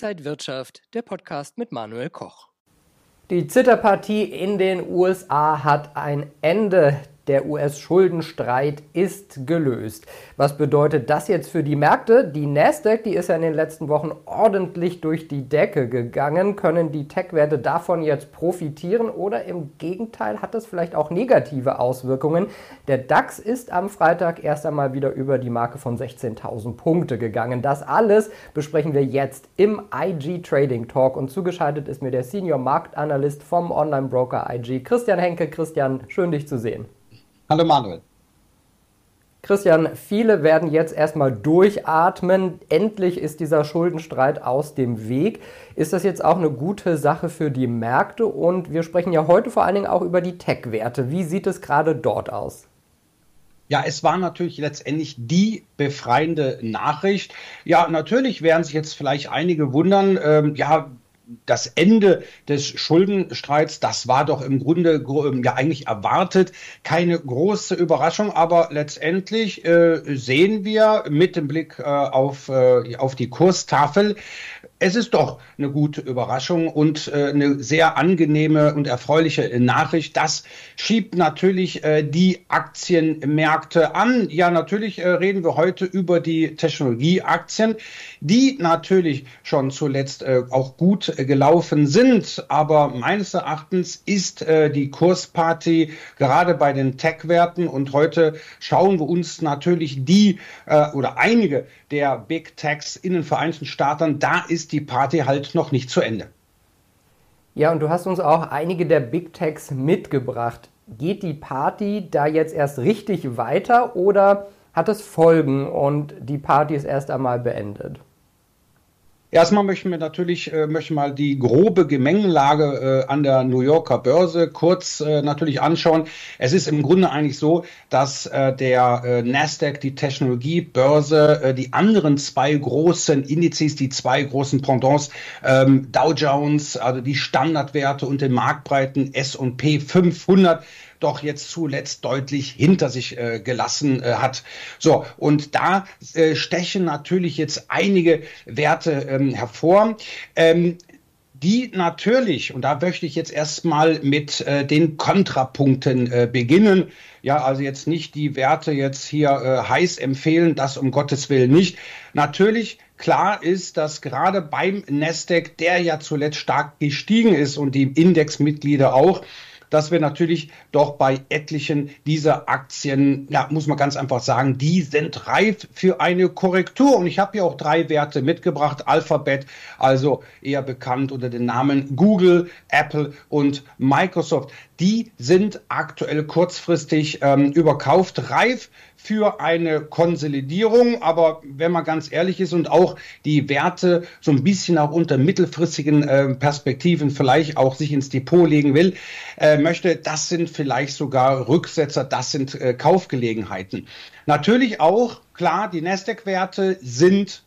Inside Wirtschaft, der Podcast mit Manuel Koch. Die Zitterpartie in den USA hat ein Ende. Der US-Schuldenstreit ist gelöst. Was bedeutet das jetzt für die Märkte? Die Nasdaq, die ist ja in den letzten Wochen ordentlich durch die Decke gegangen. Können die Tech-Werte davon jetzt profitieren oder im Gegenteil hat das vielleicht auch negative Auswirkungen? Der DAX ist am Freitag erst einmal wieder über die Marke von 16.000 Punkte gegangen. Das alles besprechen wir jetzt im IG Trading Talk und zugeschaltet ist mir der Senior Marktanalyst vom Online-Broker IG, Christian Henke. Christian, schön dich zu sehen. Hallo Manuel. Christian, viele werden jetzt erstmal durchatmen. Endlich ist dieser Schuldenstreit aus dem Weg. Ist das jetzt auch eine gute Sache für die Märkte? Und wir sprechen ja heute vor allen Dingen auch über die Tech-Werte. Wie sieht es gerade dort aus? Ja, es war natürlich letztendlich die befreiende Nachricht. Ja, natürlich werden sich jetzt vielleicht einige wundern, ähm, ja, das Ende des Schuldenstreits, das war doch im Grunde ja eigentlich erwartet. Keine große Überraschung, aber letztendlich äh, sehen wir mit dem Blick äh, auf, äh, auf die Kurstafel, es ist doch eine gute Überraschung und äh, eine sehr angenehme und erfreuliche Nachricht. Das schiebt natürlich äh, die Aktienmärkte an. Ja, natürlich äh, reden wir heute über die Technologieaktien, die natürlich schon zuletzt auch gut gelaufen sind. Aber meines Erachtens ist äh, die Kursparty gerade bei den Tech-Werten und heute schauen wir uns natürlich die äh, oder einige der Big Techs in den Vereinigten Staaten. Da ist die Party halt noch nicht zu Ende. Ja, und du hast uns auch einige der Big Techs mitgebracht. Geht die Party da jetzt erst richtig weiter oder hat es Folgen und die Party ist erst einmal beendet? Erstmal möchten wir natürlich äh, möchten mal die grobe Gemengelage äh, an der New Yorker Börse kurz äh, natürlich anschauen. Es ist im Grunde eigentlich so, dass äh, der äh, Nasdaq, die Technologiebörse, äh, die anderen zwei großen Indizes, die zwei großen Pendants, ähm, Dow Jones, also die Standardwerte und den marktbreiten S&P 500 doch jetzt zuletzt deutlich hinter sich äh, gelassen äh, hat. So, und da äh, stechen natürlich jetzt einige Werte ähm, hervor. Ähm, die natürlich, und da möchte ich jetzt erstmal mit äh, den Kontrapunkten äh, beginnen. Ja, also jetzt nicht die Werte jetzt hier äh, heiß empfehlen, das um Gottes Willen nicht. Natürlich klar ist, dass gerade beim Nasdaq, der ja zuletzt stark gestiegen ist und die Indexmitglieder auch, dass wir natürlich doch bei etlichen dieser Aktien, ja, muss man ganz einfach sagen, die sind reif für eine Korrektur. Und ich habe hier auch drei Werte mitgebracht. Alphabet, also eher bekannt unter den Namen Google, Apple und Microsoft. Die sind aktuell kurzfristig ähm, überkauft, reif für eine Konsolidierung. Aber wenn man ganz ehrlich ist und auch die Werte so ein bisschen auch unter mittelfristigen äh, Perspektiven vielleicht auch sich ins Depot legen will, äh, möchte, das sind vielleicht sogar Rücksetzer, das sind äh, Kaufgelegenheiten. Natürlich auch, klar, die Nasdaq-Werte sind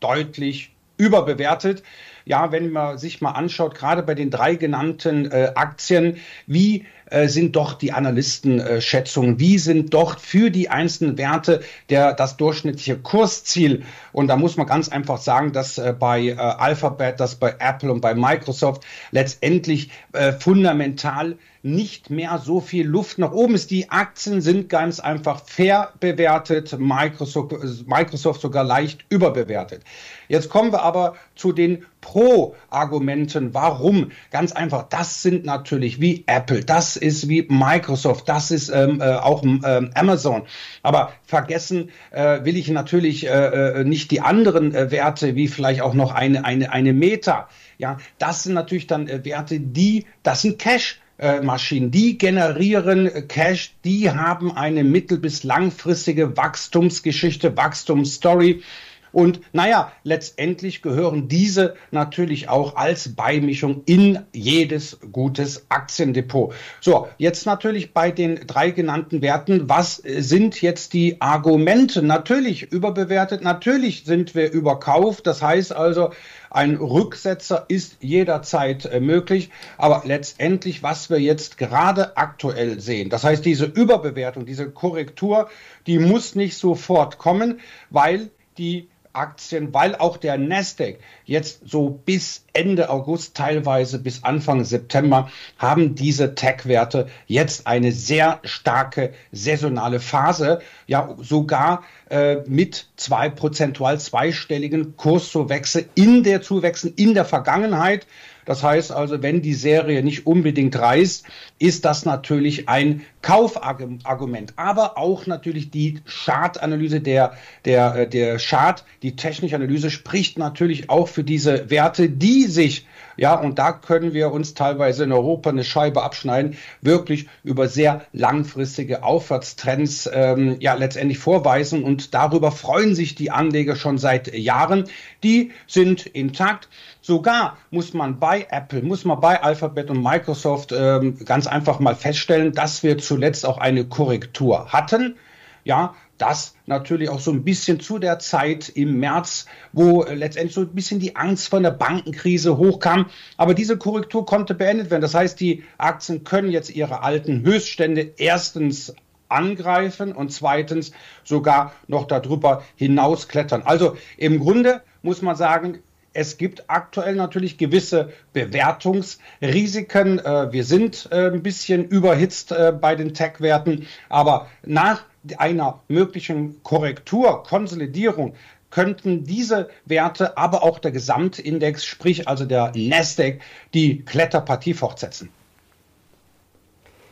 deutlich überbewertet. Ja, wenn man sich mal anschaut, gerade bei den drei genannten äh, Aktien, wie äh, sind doch die Analystenschätzungen, wie sind doch für die einzelnen Werte der, das durchschnittliche Kursziel. Und da muss man ganz einfach sagen, dass äh, bei äh, Alphabet, dass bei Apple und bei Microsoft letztendlich äh, fundamental nicht mehr so viel Luft nach oben ist. Die Aktien sind ganz einfach fair bewertet, Microsoft, Microsoft sogar leicht überbewertet. Jetzt kommen wir aber zu den Pro-Argumenten. Warum? Ganz einfach, das sind natürlich wie Apple, das ist wie Microsoft, das ist ähm, äh, auch ähm, Amazon. Aber vergessen äh, will ich natürlich äh, äh nicht die anderen äh, Werte, wie vielleicht auch noch eine, eine, eine Meta. Ja, das sind natürlich dann äh, Werte, die, das sind Cash. Maschinen, die generieren Cash, die haben eine mittel- bis langfristige Wachstumsgeschichte, Wachstumsstory. Und naja, letztendlich gehören diese natürlich auch als Beimischung in jedes gutes Aktiendepot. So, jetzt natürlich bei den drei genannten Werten. Was sind jetzt die Argumente? Natürlich überbewertet, natürlich sind wir überkauft. Das heißt also, ein Rücksetzer ist jederzeit äh, möglich. Aber letztendlich, was wir jetzt gerade aktuell sehen, das heißt, diese Überbewertung, diese Korrektur, die muss nicht sofort kommen, weil die Tech-Aktien, weil auch der Nasdaq jetzt so bis Ende August, teilweise bis Anfang September, haben diese Tech-Werte jetzt eine sehr starke saisonale Phase, ja sogar äh, mit zwei prozentual zweistelligen Kurszuwächse in der Zuwächsen in der Vergangenheit. Das heißt also, wenn die Serie nicht unbedingt reißt, ist das natürlich ein Kaufargument. Aber auch natürlich die Chartanalyse, der, der, äh, der Chart, die technische Analyse spricht natürlich auch für diese Werte, die sich ja, und da können wir uns teilweise in Europa eine Scheibe abschneiden, wirklich über sehr langfristige Aufwärtstrends ähm, ja letztendlich vorweisen. Und darüber freuen sich die Anleger schon seit Jahren. Die sind intakt. Sogar muss man bei Apple, muss man bei Alphabet und Microsoft ähm, ganz einfach mal feststellen, dass wir zuletzt auch eine Korrektur hatten. Ja, das natürlich auch so ein bisschen zu der Zeit im März, wo äh, letztendlich so ein bisschen die Angst vor der Bankenkrise hochkam. Aber diese Korrektur konnte beendet werden. Das heißt, die Aktien können jetzt ihre alten Höchststände erstens angreifen und zweitens sogar noch darüber hinausklettern. Also im Grunde muss man sagen, es gibt aktuell natürlich gewisse Bewertungsrisiken. Äh, wir sind äh, ein bisschen überhitzt bei den Tech-Werten, aber nach einer möglichen Korrektur, Konsolidierung könnten diese Werte, aber auch der Gesamtindex, sprich also der Nasdaq, die Kletterpartie fortsetzen.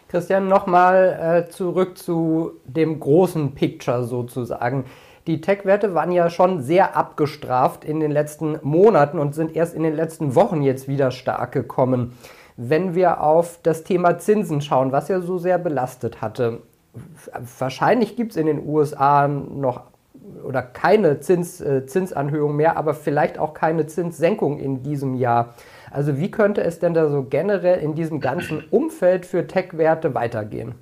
Christian, nochmal äh, zurück zu dem großen Picture sozusagen. Die Tech-Werte waren ja schon sehr abgestraft in den letzten Monaten und sind erst in den letzten Wochen jetzt wieder stark gekommen. Wenn wir auf das Thema Zinsen schauen, was ja so sehr belastet hatte, wahrscheinlich gibt es in den USA noch oder keine Zins, äh, Zinsanhöhung mehr, aber vielleicht auch keine Zinssenkung in diesem Jahr. Also wie könnte es denn da so generell in diesem ganzen Umfeld für Tech-Werte weitergehen?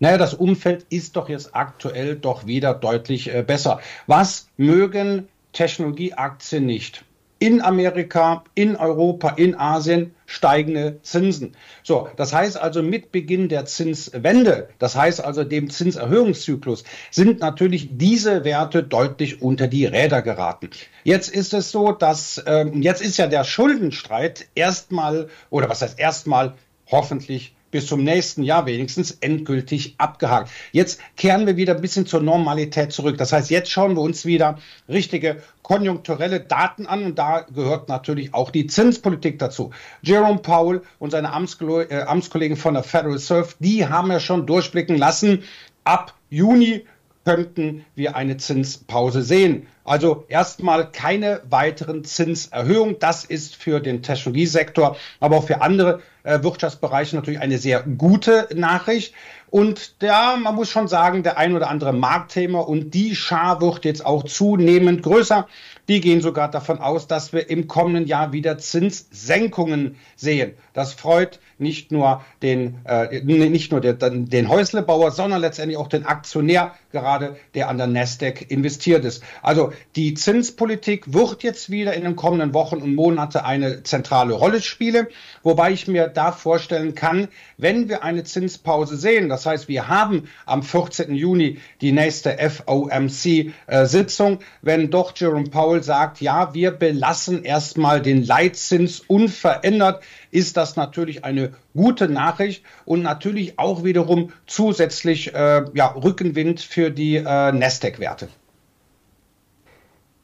Naja, das Umfeld ist doch jetzt aktuell doch wieder deutlich äh, besser. Was mögen Technologieaktien nicht? in Amerika, in Europa, in Asien steigende Zinsen. So, das heißt also mit Beginn der Zinswende, das heißt also dem Zinserhöhungszyklus, sind natürlich diese Werte deutlich unter die Räder geraten. Jetzt ist es so, dass ähm, jetzt ist ja der Schuldenstreit erstmal oder was heißt erstmal hoffentlich bis zum nächsten Jahr wenigstens endgültig abgehakt. Jetzt kehren wir wieder ein bisschen zur Normalität zurück. Das heißt, jetzt schauen wir uns wieder richtige konjunkturelle Daten an und da gehört natürlich auch die Zinspolitik dazu. Jerome Powell und seine äh, Amtskollegen von der Federal Reserve, die haben ja schon durchblicken lassen, ab Juni könnten wir eine Zinspause sehen. Also erstmal keine weiteren Zinserhöhungen. Das ist für den Technologiesektor, aber auch für andere äh, Wirtschaftsbereiche natürlich eine sehr gute Nachricht. Und ja, man muss schon sagen, der ein oder andere Marktthema und die Schar wird jetzt auch zunehmend größer. Die gehen sogar davon aus, dass wir im kommenden Jahr wieder Zinssenkungen sehen. Das freut nicht nur den, äh, nicht nur den, den Häuslebauer, sondern letztendlich auch den Aktionär, gerade der an der Nasdaq investiert ist. Also die Zinspolitik wird jetzt wieder in den kommenden Wochen und Monaten eine zentrale Rolle spielen, wobei ich mir da vorstellen kann, wenn wir eine Zinspause sehen, das heißt, wir haben am 14. Juni die nächste FOMC-Sitzung, äh, wenn doch Jerome Powell sagt, ja, wir belassen erstmal den Leitzins unverändert, ist das natürlich eine gute Nachricht und natürlich auch wiederum zusätzlich äh, ja, Rückenwind für die äh, Nasdaq-Werte.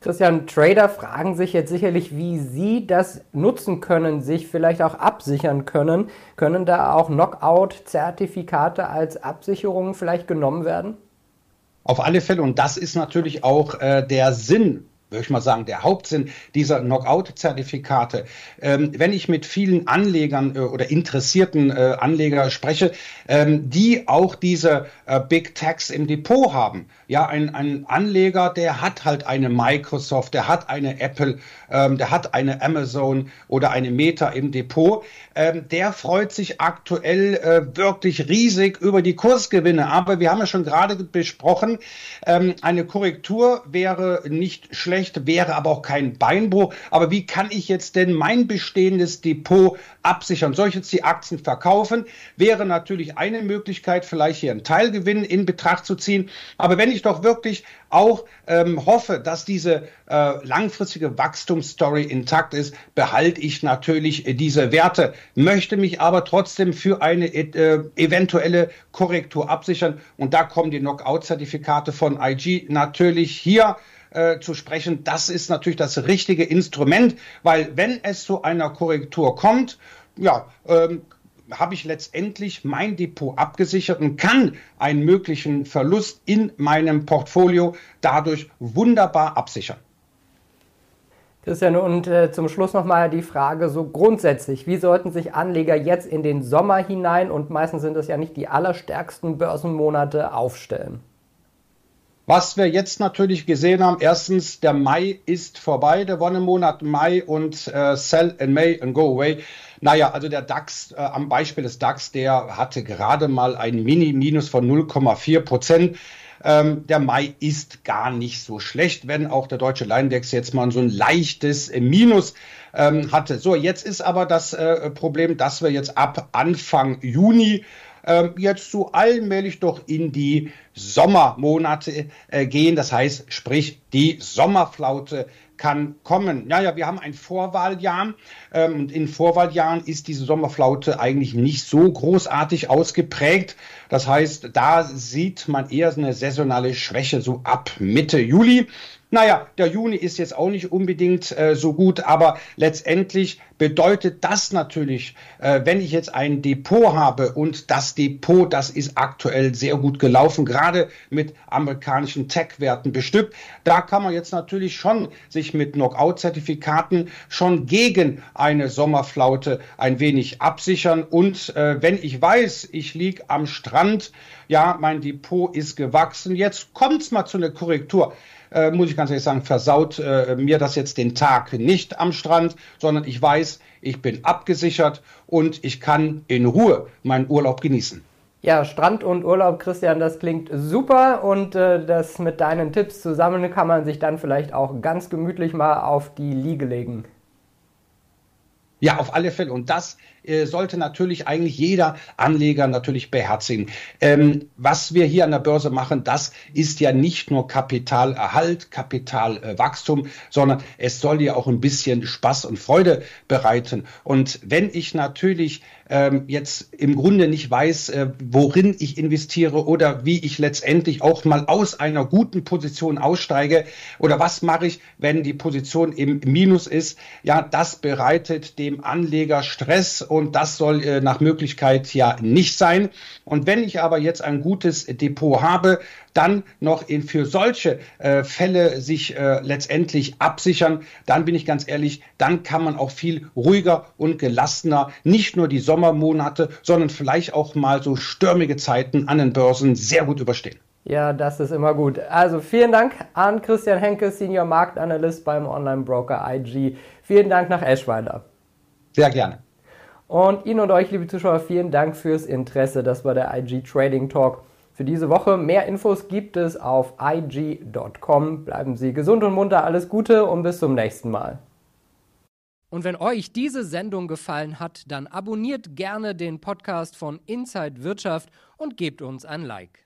Christian, Trader fragen sich jetzt sicherlich, wie sie das nutzen können, sich vielleicht auch absichern können. Können da auch Knockout-Zertifikate als Absicherung vielleicht genommen werden? Auf alle Fälle. Und das ist natürlich auch äh, der Sinn würde ich mal sagen, der Hauptsinn dieser Knockout-Zertifikate. Ähm, wenn ich mit vielen Anlegern äh, oder interessierten äh, Anleger spreche, ähm, die auch diese äh, Big Techs im Depot haben, ja, ein, ein Anleger, der hat halt eine Microsoft, der hat eine Apple, ähm, der hat eine Amazon oder eine Meta im Depot, ähm, der freut sich aktuell äh, wirklich riesig über die Kursgewinne. Aber wir haben ja schon gerade besprochen, ähm, eine Korrektur wäre nicht schlecht schlecht, wäre aber auch kein Beinbruch. Aber wie kann ich jetzt denn mein bestehendes Depot absichern? Soll ich jetzt die Aktien verkaufen? Wäre natürlich eine Möglichkeit, vielleicht hier einen Teilgewinn in Betracht zu ziehen. Aber wenn ich doch wirklich auch ähm, hoffe, dass diese äh, langfristige Wachstumsstory intakt ist, behalte ich natürlich diese Werte, möchte mich aber trotzdem für eine äh, eventuelle Korrektur absichern. Und da kommen die Knockout-Zertifikate von IG natürlich hier äh, zu sprechen. Das ist natürlich das richtige Instrument, weil wenn es zu einer Korrektur kommt, ja, ähm, habe ich letztendlich mein Depot abgesichert und kann einen möglichen Verlust in meinem Portfolio dadurch wunderbar absichern. Christian, und äh, zum Schluss nochmal die Frage so grundsätzlich, wie sollten sich Anleger jetzt in den Sommer hinein und meistens sind es ja nicht die allerstärksten Börsenmonate aufstellen? Was wir jetzt natürlich gesehen haben, erstens, der Mai ist vorbei, der Wonnemonat Mai und äh, Sell in May and Go Away. Naja, also der DAX, äh, am Beispiel des DAX, der hatte gerade mal ein Mini-Minus von 0,4 Prozent. Ähm, der Mai ist gar nicht so schlecht, wenn auch der deutsche Leinindex jetzt mal so ein leichtes Minus ähm, hatte. So, jetzt ist aber das äh, Problem, dass wir jetzt ab Anfang Juni ähm, jetzt so allmählich doch in die Sommermonate äh, gehen. Das heißt, sprich, die Sommerflaute kann kommen. Ja, ja, wir haben ein Vorwahljahr ähm, und in Vorwahljahren ist diese Sommerflaute eigentlich nicht so großartig ausgeprägt. Das heißt, da sieht man eher eine saisonale Schwäche so ab Mitte Juli. Naja, der Juni ist jetzt auch nicht unbedingt äh, so gut, aber letztendlich bedeutet das natürlich, äh, wenn ich jetzt ein Depot habe und das Depot, das ist aktuell sehr gut gelaufen, gerade mit amerikanischen Tech-Werten bestückt, da kann man jetzt natürlich schon sich mit Knockout-Zertifikaten schon gegen eine Sommerflaute ein wenig absichern. Und äh, wenn ich weiß, ich liege am Strand, ja, mein Depot ist gewachsen, jetzt kommt es mal zu einer Korrektur äh, muss ich ganz ehrlich sagen, versaut äh, mir das jetzt den Tag nicht am Strand, sondern ich weiß, ich bin abgesichert und ich kann in Ruhe meinen Urlaub genießen. Ja, Strand und Urlaub, Christian, das klingt super und äh, das mit deinen Tipps zusammen kann man sich dann vielleicht auch ganz gemütlich mal auf die Liege legen. Ja, auf alle Fälle. Und das äh, sollte natürlich eigentlich jeder Anleger natürlich beherzigen. Ähm, was wir hier an der Börse machen, das ist ja nicht nur Kapitalerhalt, Kapitalwachstum, sondern es soll ja auch ein bisschen Spaß und Freude bereiten. Und wenn ich natürlich ähm, jetzt im Grunde nicht weiß, äh, worin ich investiere oder wie ich letztendlich auch mal aus einer guten Position aussteige oder was mache ich, wenn die Position im Minus ist, ja, das bereitet dem Anleger Stress und das soll äh, nach Möglichkeit ja nicht sein. Und wenn ich aber jetzt ein gutes Depot habe, dann noch in, für solche äh, Fälle sich äh, letztendlich absichern, dann bin ich ganz ehrlich, dann kann man auch viel ruhiger und gelassener nicht nur die Sommermonate, sondern vielleicht auch mal so stürmige Zeiten an den Börsen sehr gut überstehen. Ja, das ist immer gut. Also vielen Dank an Christian Henke, Senior Marktanalyst beim Online-Broker IG. Vielen Dank nach Eschweiler. Sehr gerne. Und Ihnen und euch, liebe Zuschauer, vielen Dank fürs Interesse. Das war der IG Trading Talk für diese Woche. Mehr Infos gibt es auf IG.com. Bleiben Sie gesund und munter, alles Gute und bis zum nächsten Mal. Und wenn euch diese Sendung gefallen hat, dann abonniert gerne den Podcast von Inside Wirtschaft und gebt uns ein Like.